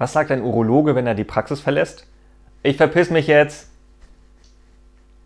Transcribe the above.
Was sagt ein Urologe, wenn er die Praxis verlässt? Ich verpiss mich jetzt!